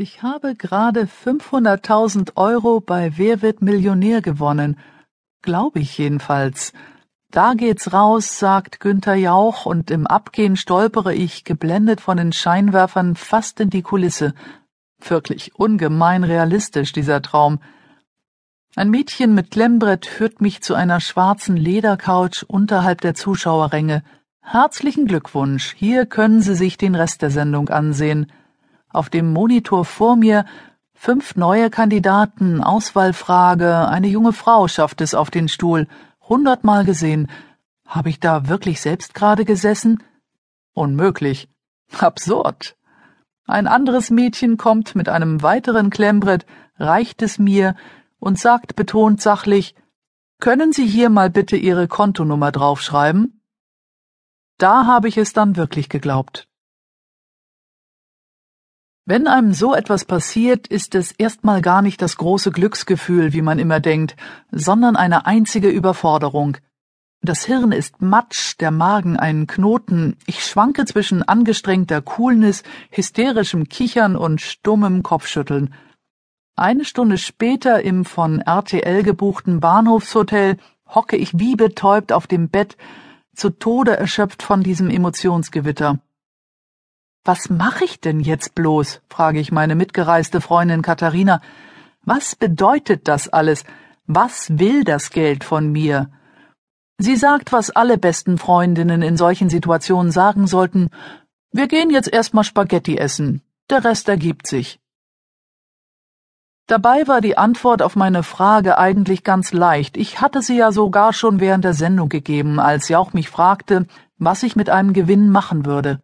Ich habe gerade 500.000 Euro bei Wer wird Millionär gewonnen. Glaube ich jedenfalls. Da geht's raus, sagt Günther Jauch, und im Abgehen stolpere ich, geblendet von den Scheinwerfern, fast in die Kulisse. Wirklich ungemein realistisch, dieser Traum. Ein Mädchen mit Klemmbrett führt mich zu einer schwarzen Ledercouch unterhalb der Zuschauerränge. Herzlichen Glückwunsch, hier können Sie sich den Rest der Sendung ansehen. Auf dem Monitor vor mir fünf neue Kandidaten, Auswahlfrage, eine junge Frau schafft es auf den Stuhl, hundertmal gesehen. Habe ich da wirklich selbst gerade gesessen? Unmöglich. Absurd. Ein anderes Mädchen kommt mit einem weiteren Klemmbrett, reicht es mir und sagt betont sachlich, können Sie hier mal bitte Ihre Kontonummer draufschreiben? Da habe ich es dann wirklich geglaubt. Wenn einem so etwas passiert, ist es erstmal gar nicht das große Glücksgefühl, wie man immer denkt, sondern eine einzige Überforderung. Das Hirn ist matsch, der Magen ein Knoten, ich schwanke zwischen angestrengter Coolness, hysterischem Kichern und stummem Kopfschütteln. Eine Stunde später im von RTL gebuchten Bahnhofshotel hocke ich wie betäubt auf dem Bett, zu Tode erschöpft von diesem Emotionsgewitter. Was mache ich denn jetzt bloß? frage ich meine mitgereiste Freundin Katharina. Was bedeutet das alles? Was will das Geld von mir? Sie sagt, was alle besten Freundinnen in solchen Situationen sagen sollten. Wir gehen jetzt erstmal Spaghetti essen. Der Rest ergibt sich. Dabei war die Antwort auf meine Frage eigentlich ganz leicht. Ich hatte sie ja sogar schon während der Sendung gegeben, als Jauch mich fragte, was ich mit einem Gewinn machen würde.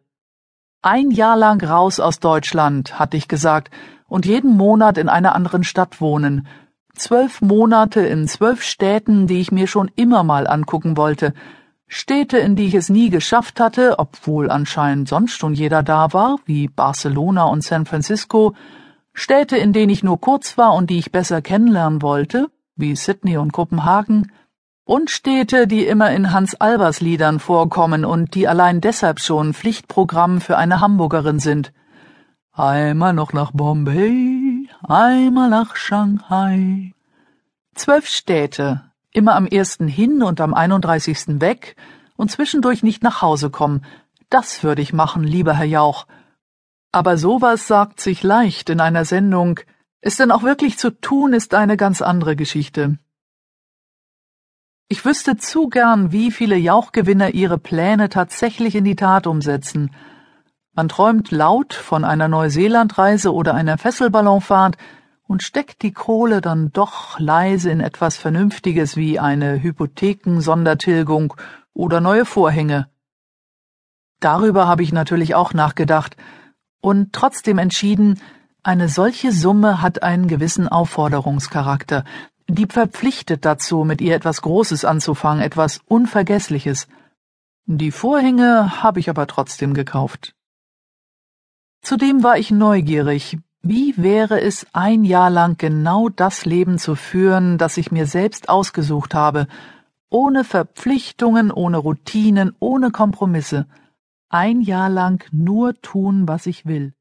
Ein Jahr lang raus aus Deutschland, hatte ich gesagt, und jeden Monat in einer anderen Stadt wohnen. Zwölf Monate in zwölf Städten, die ich mir schon immer mal angucken wollte. Städte, in die ich es nie geschafft hatte, obwohl anscheinend sonst schon jeder da war, wie Barcelona und San Francisco. Städte, in denen ich nur kurz war und die ich besser kennenlernen wollte, wie Sydney und Kopenhagen und Städte, die immer in Hans Albers Liedern vorkommen und die allein deshalb schon Pflichtprogramm für eine Hamburgerin sind. Einmal noch nach Bombay, einmal nach Shanghai. Zwölf Städte, immer am ersten hin und am einunddreißigsten weg und zwischendurch nicht nach Hause kommen. Das würde ich machen, lieber Herr Jauch. Aber sowas sagt sich leicht in einer Sendung. Es denn auch wirklich zu tun, ist eine ganz andere Geschichte. Ich wüsste zu gern, wie viele Jauchgewinner ihre Pläne tatsächlich in die Tat umsetzen. Man träumt laut von einer Neuseelandreise oder einer Fesselballonfahrt und steckt die Kohle dann doch leise in etwas Vernünftiges wie eine Hypothekensondertilgung oder neue Vorhänge. Darüber habe ich natürlich auch nachgedacht und trotzdem entschieden, eine solche Summe hat einen gewissen Aufforderungscharakter, die verpflichtet dazu, mit ihr etwas Großes anzufangen, etwas Unvergessliches. Die Vorhänge habe ich aber trotzdem gekauft. Zudem war ich neugierig. Wie wäre es, ein Jahr lang genau das Leben zu führen, das ich mir selbst ausgesucht habe, ohne Verpflichtungen, ohne Routinen, ohne Kompromisse, ein Jahr lang nur tun, was ich will.